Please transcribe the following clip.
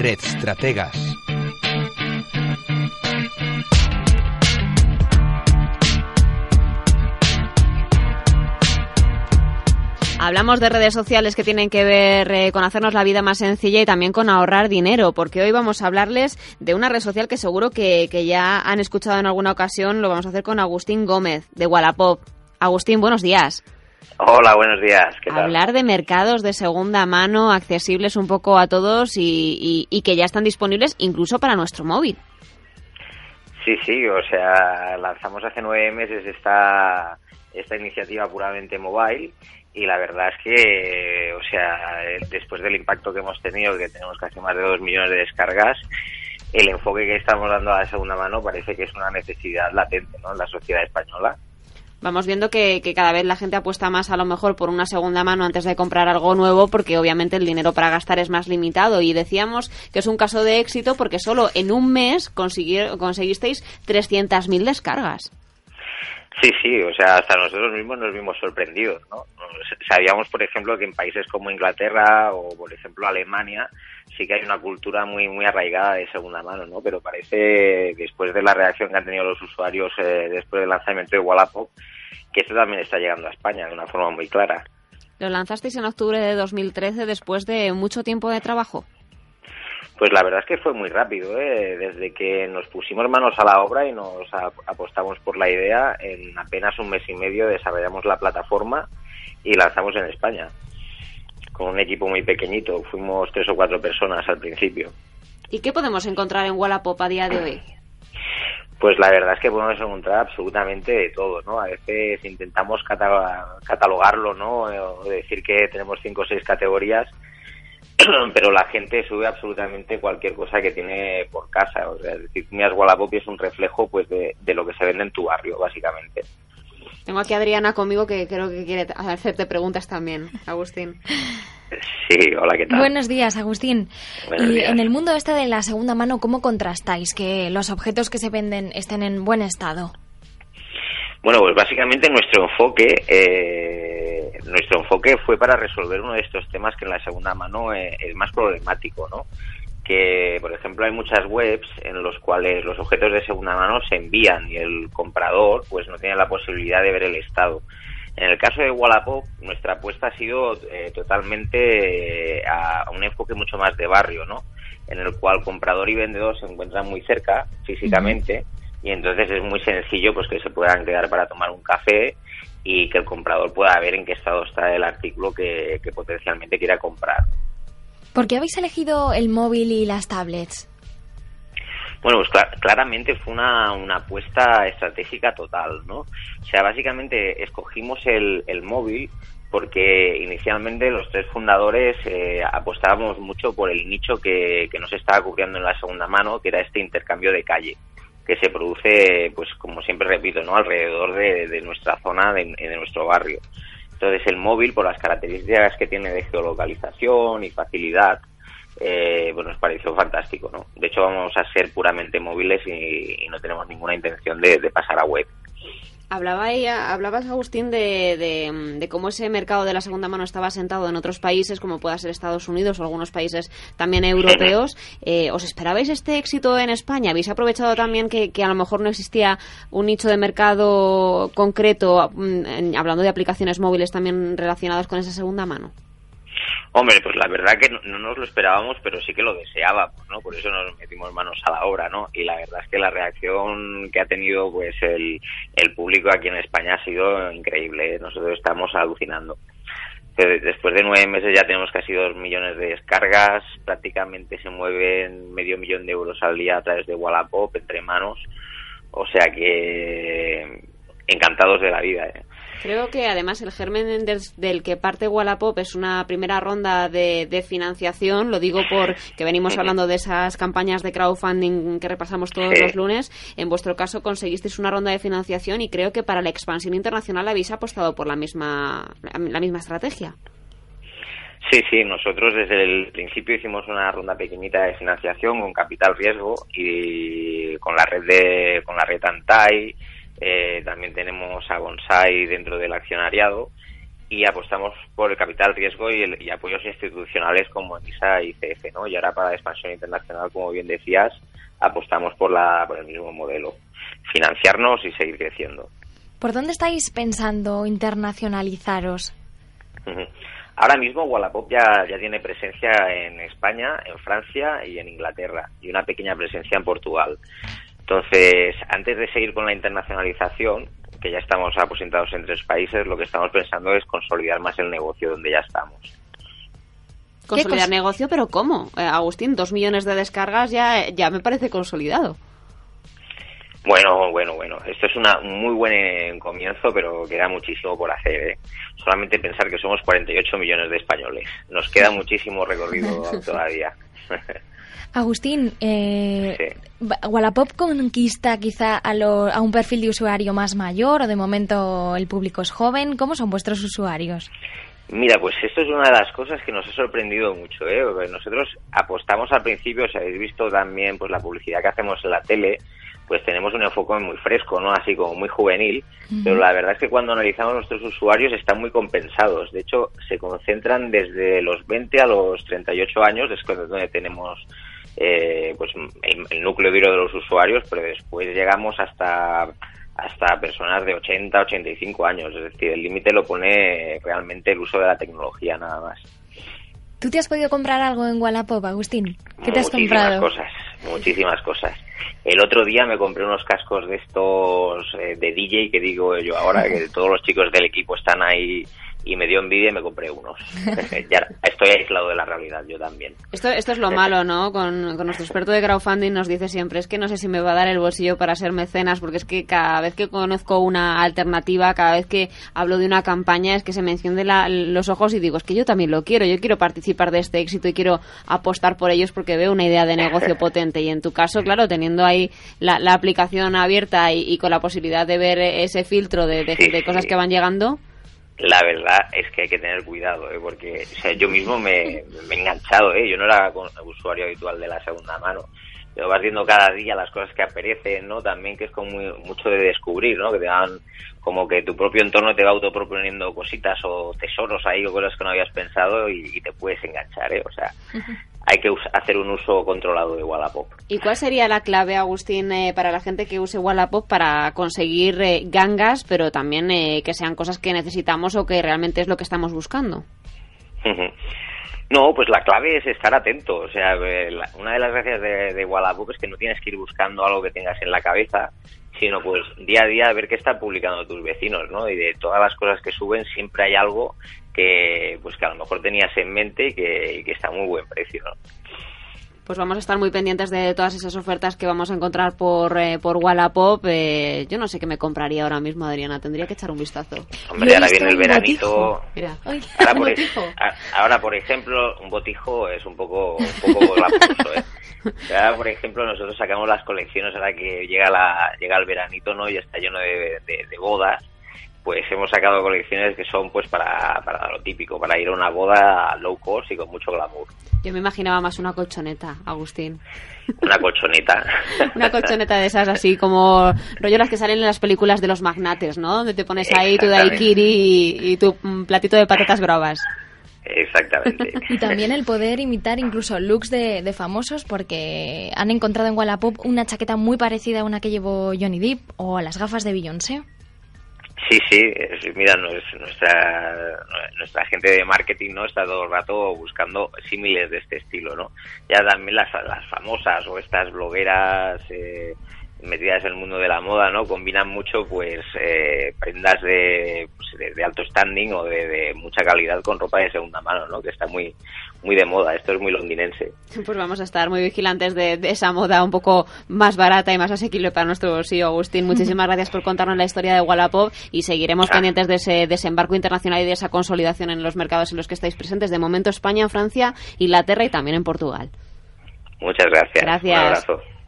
Red Estrategas. Hablamos de redes sociales que tienen que ver eh, con hacernos la vida más sencilla y también con ahorrar dinero, porque hoy vamos a hablarles de una red social que seguro que, que ya han escuchado en alguna ocasión. Lo vamos a hacer con Agustín Gómez, de Wallapop. Agustín, buenos días. Hola, buenos días. ¿Qué tal? Hablar de mercados de segunda mano accesibles un poco a todos y, y- y que ya están disponibles incluso para nuestro móvil. Sí, sí, o sea, lanzamos hace nueve meses esta, esta iniciativa puramente mobile y la verdad es que, o sea, después del impacto que hemos tenido, que tenemos casi más de dos millones de descargas, el enfoque que estamos dando a la segunda mano parece que es una necesidad latente ¿no? en la sociedad española. Vamos viendo que, que cada vez la gente apuesta más a lo mejor por una segunda mano antes de comprar algo nuevo porque obviamente el dinero para gastar es más limitado y decíamos que es un caso de éxito porque solo en un mes consiguier- conseguisteis 300.000 descargas. Sí, sí, o sea, hasta nosotros mismos nos vimos sorprendidos, ¿no? Sabíamos, por ejemplo, que en países como Inglaterra o, por ejemplo, Alemania sí que hay una cultura muy muy arraigada de segunda mano, ¿no? Pero parece, después de la reacción que han tenido los usuarios eh, después del lanzamiento de Wallapop, que esto también está llegando a España de una forma muy clara. Lo lanzasteis en octubre de 2013 después de mucho tiempo de trabajo. Pues la verdad es que fue muy rápido, ¿eh? desde que nos pusimos manos a la obra y nos apostamos por la idea, en apenas un mes y medio desarrollamos la plataforma y lanzamos en España. Con un equipo muy pequeñito, fuimos tres o cuatro personas al principio. ¿Y qué podemos encontrar en Wallapop a día de hoy? Pues la verdad es que podemos encontrar absolutamente de todo, ¿no? A veces intentamos cata- catalogarlo, ¿no? O decir que tenemos cinco o seis categorías, pero la gente sube absolutamente cualquier cosa que tiene por casa. O sea, es decir, Mias Wallapop es un reflejo pues de, de lo que se vende en tu barrio, básicamente. Tengo aquí a Adriana conmigo que creo que quiere hacerte preguntas también, Agustín. Sí, hola, ¿qué tal? Buenos días, Agustín. Buenos y días. en el mundo este de la segunda mano, ¿cómo contrastáis que los objetos que se venden estén en buen estado? Bueno, pues básicamente nuestro enfoque, eh, nuestro enfoque fue para resolver uno de estos temas que en la segunda mano eh, es más problemático, ¿no? Que, por ejemplo, hay muchas webs en los cuales los objetos de segunda mano se envían y el comprador, pues, no tiene la posibilidad de ver el estado. En el caso de Wallapop, nuestra apuesta ha sido eh, totalmente eh, a un enfoque mucho más de barrio, ¿no? En el cual comprador y vendedor se encuentran muy cerca físicamente y entonces es muy sencillo pues que se puedan quedar para tomar un café y que el comprador pueda ver en qué estado está el artículo que, que potencialmente quiera comprar. ¿Por qué habéis elegido el móvil y las tablets? Bueno, pues cla- claramente fue una, una apuesta estratégica total, ¿no? O sea, básicamente escogimos el, el móvil porque inicialmente los tres fundadores eh, apostábamos mucho por el nicho que, que nos estaba cubriendo en la segunda mano, que era este intercambio de calle, que se produce, pues como siempre repito, ¿no? Alrededor de, nuestra zona, de, de nuestro barrio. Entonces el móvil, por las características que tiene de geolocalización y facilidad, eh, pues nos pareció fantástico, ¿no? De hecho vamos a ser puramente móviles y, no tenemos ninguna intención de pasar a web. Hablaba ella, hablabas, Agustín, de, de, cómo ese mercado de la segunda mano estaba asentado en otros países, como pueda ser Estados Unidos o algunos países también europeos. Eh, ¿Os esperabais este éxito en España? ¿Habéis aprovechado también que, que a lo mejor no existía un nicho de mercado concreto, mm, hablando de aplicaciones móviles también relacionadas con esa segunda mano? Hombre, pues la verdad que no, no nos lo esperábamos, pero sí que lo deseábamos, ¿no? Por eso nos metimos manos a la obra, ¿no? Y la verdad es que la reacción que ha tenido pues el, el público aquí en España ha sido increíble. ¿eh? Nosotros estamos alucinando. Después de nueve meses ya tenemos casi dos millones de descargas, prácticamente se mueven medio millón de euros al día a través de Wallapop entre manos, o sea que encantados de la vida. ¿eh? Creo que además el germen del, del que parte Wallapop es una primera ronda de, de financiación. Lo digo por que venimos hablando de esas campañas de crowdfunding que repasamos todos Sí. los lunes. En vuestro caso conseguisteis una ronda de financiación y creo que para la expansión internacional habéis apostado por la misma, la misma estrategia. Sí, sí, nosotros desde el principio hicimos una ronda pequeñita de financiación con capital riesgo y con la red de con la red Antai, eh, también tenemos a Bonsai dentro del accionariado y apostamos por el capital riesgo y, apoyos institucionales como ISA y CF, ¿no? Y ahora para la expansión internacional, como bien decías, apostamos por, la, por el mismo modelo, financiarnos y seguir creciendo. ¿Por dónde estáis pensando internacionalizaros? Ahora mismo Wallapop ya, ya tiene presencia en España, en Francia y en Inglaterra, y una pequeña presencia en Portugal. Entonces, antes de seguir con la internacionalización, que ya estamos aposentados en tres países, lo que estamos pensando es consolidar más el negocio donde ya estamos. Consolidar negocio, pero ¿cómo? Eh, Agustín, dos millones de descargas ya, ya me parece consolidado. Bueno, bueno, bueno. Esto es una, un muy buen eh, comienzo, pero queda muchísimo por hacer. ¿eh? Solamente pensar que somos 48 millones de españoles. Nos queda muchísimo recorrido todavía. Agustín, eh, ¿Wallapop conquista quizá a, a un perfil de usuario más mayor o de momento el público es joven? ¿Cómo son vuestros usuarios? Mira, pues esto es una de las cosas que nos ha sorprendido mucho. ¿eh? Nosotros apostamos al principio, si habéis visto también pues la publicidad que hacemos en la tele, pues tenemos un enfoque muy fresco, ¿no? Así como muy juvenil, pero la verdad es que cuando analizamos nuestros usuarios están muy compensados. De hecho, se concentran desde los 20 a los 38 años, es donde tenemos eh, pues el, núcleo duro de los usuarios, pero después llegamos hasta hasta personas de 80, 85 años. Es decir, el límite lo pone realmente el uso de la tecnología nada más. ¿Tú te has podido comprar algo en Wallapop, Agustín? ¿Qué te has comprado? Cosas, muchísimas cosas. El otro día me compré unos cascos de estos eh, de DJ que digo yo ahora, que todos los chicos del equipo están ahí y me dio envidia y me compré unos. ya estoy aislado de la realidad, yo también. Esto, esto es lo malo, ¿no? Con, nuestro experto de crowdfunding nos dice siempre, es que no sé si me va a dar el bolsillo para ser mecenas, porque es que cada vez que conozco una alternativa, cada vez que hablo de una campaña, es que se me encienden los ojos y digo, es que yo también lo quiero, yo quiero participar de este éxito y quiero apostar por ellos porque veo una idea de negocio potente. Y en tu caso, claro, teniendo ahí la, aplicación abierta y, con la posibilidad de ver ese filtro de, de cosas que van llegando la verdad es que hay que tener cuidado, ¿eh? porque yo mismo me, me, he enganchado, ¿eh? yo no era usuario habitual de la segunda mano, pero vas viendo cada día las cosas que aparecen, ¿no? También que es como mucho de descubrir, ¿no? Que te dan como que tu propio entorno te va autoproponiendo cositas o tesoros ahí o cosas que no habías pensado y, te puedes enganchar, ¿eh? O sea, hay que hacer un uso controlado de Wallapop. ¿Y cuál sería la clave, Agustín, eh, para la gente que use Wallapop para conseguir eh, gangas, pero también eh, que sean cosas que necesitamos o que realmente es lo que estamos buscando? No, pues la clave es estar atento. O sea, una de las gracias de, de Wallapop es que no tienes que ir buscando algo que tengas en la cabeza, sino pues día a día ver qué están publicando tus vecinos, ¿no? Y de todas las cosas que suben siempre hay algo que pues que a lo mejor tenías en mente y que, está a muy buen precio, ¿no? Pues vamos a estar muy pendientes de todas esas ofertas que vamos a encontrar por, eh, por Wallapop. Eh, yo no sé qué me compraría ahora mismo, Adriana. Tendría que echar un vistazo. Hombre, ahora viene el veranito. ahora, por, ahora, por ejemplo, un botijo es un poco, un poco ¿eh? Ahora, por ejemplo, nosotros sacamos las colecciones ahora que llega la llega el veranito, ¿no? Y está lleno de, de bodas pues hemos sacado colecciones que son pues para, para lo típico, para ir a una boda low cost y con mucho glamour. Yo me imaginaba más una colchoneta, Agustín. Una colchoneta. una colchoneta de esas así como rollo las que salen en las películas de los magnates, ¿no? Donde te pones ahí tu daiquiri y, tu platito de patatas bravas. Exactamente. y también el poder imitar incluso looks de, de, famosos porque han encontrado en Wallapop una chaqueta muy parecida a una que llevó Johnny Depp o las gafas de Beyoncé. Sí, sí, mira, nuestra, nuestra gente de marketing no está todo el rato buscando símiles de este estilo, ¿no? Ya también las, las famosas o estas blogueras eh, metidas en el mundo de la moda, ¿no? Combinan mucho, pues, eh, prendas pues, de, de, alto standing o de, mucha calidad con ropa de segunda mano, ¿no? Que está muy, muy de moda. Esto es muy londinense. Pues vamos a estar muy vigilantes de, esa moda un poco más barata y más asequible para nuestro bolsillo, Agustín. Muchísimas gracias por contarnos la historia de Wallapop y seguiremos ah. pendientes de ese desembarco internacional y de esa consolidación en los mercados en los que estáis presentes. De momento España, Francia, Inglaterra y también en Portugal. Muchas gracias. Gracias. Un abrazo.